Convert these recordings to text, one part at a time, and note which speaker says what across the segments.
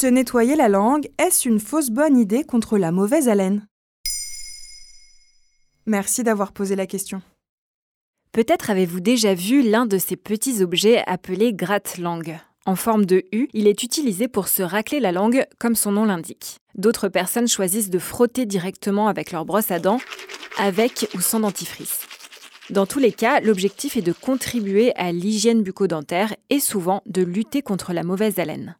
Speaker 1: Se nettoyer la langue, est-ce une fausse bonne idée contre la mauvaise haleine? Merci d'avoir posé la question.
Speaker 2: Peut-être avez-vous déjà vu l'un de ces petits objets appelés gratte-langue. En forme de U, il est utilisé pour se racler la langue, comme son nom l'indique. D'autres personnes choisissent de frotter directement avec leur brosse à dents, avec ou sans dentifrice. Dans tous les cas, l'objectif est de contribuer à l'hygiène bucco-dentaire et souvent de lutter contre la mauvaise haleine.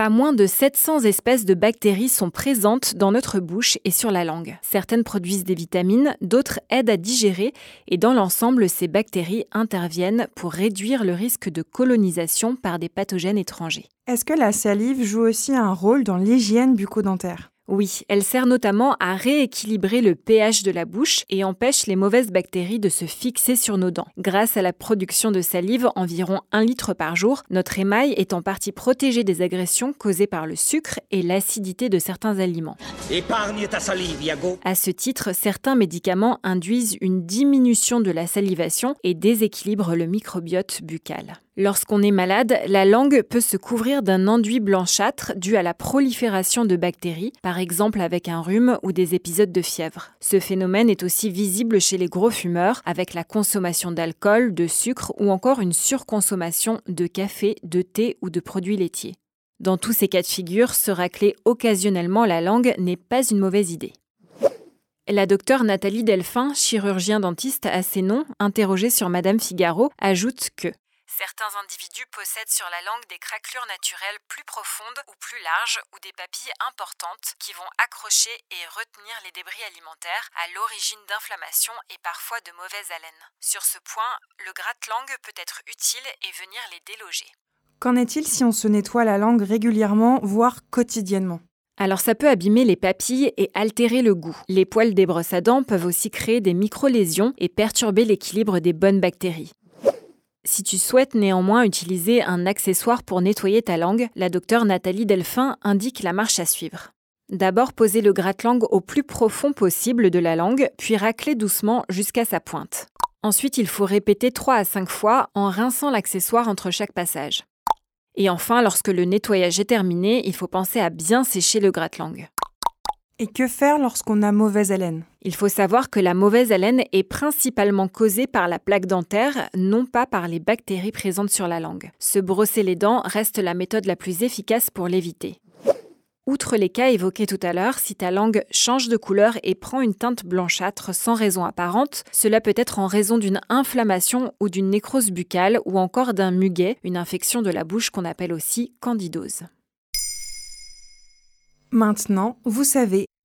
Speaker 2: Pas moins de 700 espèces de bactéries sont présentes dans notre bouche et sur la langue. Certaines produisent des vitamines, d'autres aident à digérer et dans l'ensemble, ces bactéries interviennent pour réduire le risque de colonisation par des pathogènes étrangers.
Speaker 1: Est-ce que la salive joue aussi un rôle dans l'hygiène bucco-dentaire?
Speaker 2: Oui, elle sert notamment à rééquilibrer le pH de la bouche et empêche les mauvaises bactéries de se fixer sur nos dents. Grâce à la production de salive, environ 1 litre par jour, notre émail est en partie protégé des agressions causées par le sucre et l'acidité de certains aliments.
Speaker 3: Épargne ta salive, Yago.
Speaker 2: À ce titre, certains médicaments induisent une diminution de la salivation et déséquilibrent le microbiote buccal. Lorsqu'on est malade, la langue peut se couvrir d'un enduit blanchâtre dû à la prolifération de bactéries, par exemple avec un rhume ou des épisodes de fièvre. Ce phénomène est aussi visible chez les gros fumeurs, avec la consommation d'alcool, de sucre ou encore une surconsommation de café, de thé ou de produits laitiers. Dans tous ces cas de figure, se racler occasionnellement la langue n'est pas une mauvaise idée. La docteure Nathalie Delphin, chirurgien dentiste à ses noms, interrogée sur Madame Figaro, ajoute que Certains individus possèdent sur la langue des craquelures naturelles plus profondes ou plus larges ou des papilles importantes qui vont accrocher et retenir les débris alimentaires à l'origine d'inflammations et parfois de mauvaise haleine. Sur ce point, le gratte-langue peut être utile et venir les déloger.
Speaker 1: Qu'en est-il si on se nettoie la langue régulièrement, voire quotidiennement?
Speaker 2: Alors ça peut abîmer les papilles et altérer le goût. Les poils des brosses à dents peuvent aussi créer des micro-lésions et perturber l'équilibre des bonnes bactéries. Si tu souhaites néanmoins utiliser un accessoire pour nettoyer ta langue, la docteure Nathalie Delphin indique la marche à suivre. D'abord, posez le gratte-langue au plus profond possible de la langue, puis raclez doucement jusqu'à sa pointe. Ensuite, il faut répéter 3 à 5 fois en rinçant l'accessoire entre chaque passage. Et enfin, lorsque le nettoyage est terminé, il faut penser à bien sécher le gratte-langue.
Speaker 1: Et que faire lorsqu'on a mauvaise haleine?
Speaker 2: Il faut savoir que la mauvaise haleine est principalement causée par la plaque dentaire, non pas par les bactéries présentes sur la langue. Se brosser les dents reste la méthode la plus efficace pour l'éviter. Outre les cas évoqués tout à l'heure, si ta langue change de couleur et prend une teinte blanchâtre sans raison apparente, cela peut être en raison d'une inflammation ou d'une nécrose buccale ou encore d'un muguet, une infection de la bouche qu'on appelle aussi candidose.
Speaker 1: Maintenant, vous savez,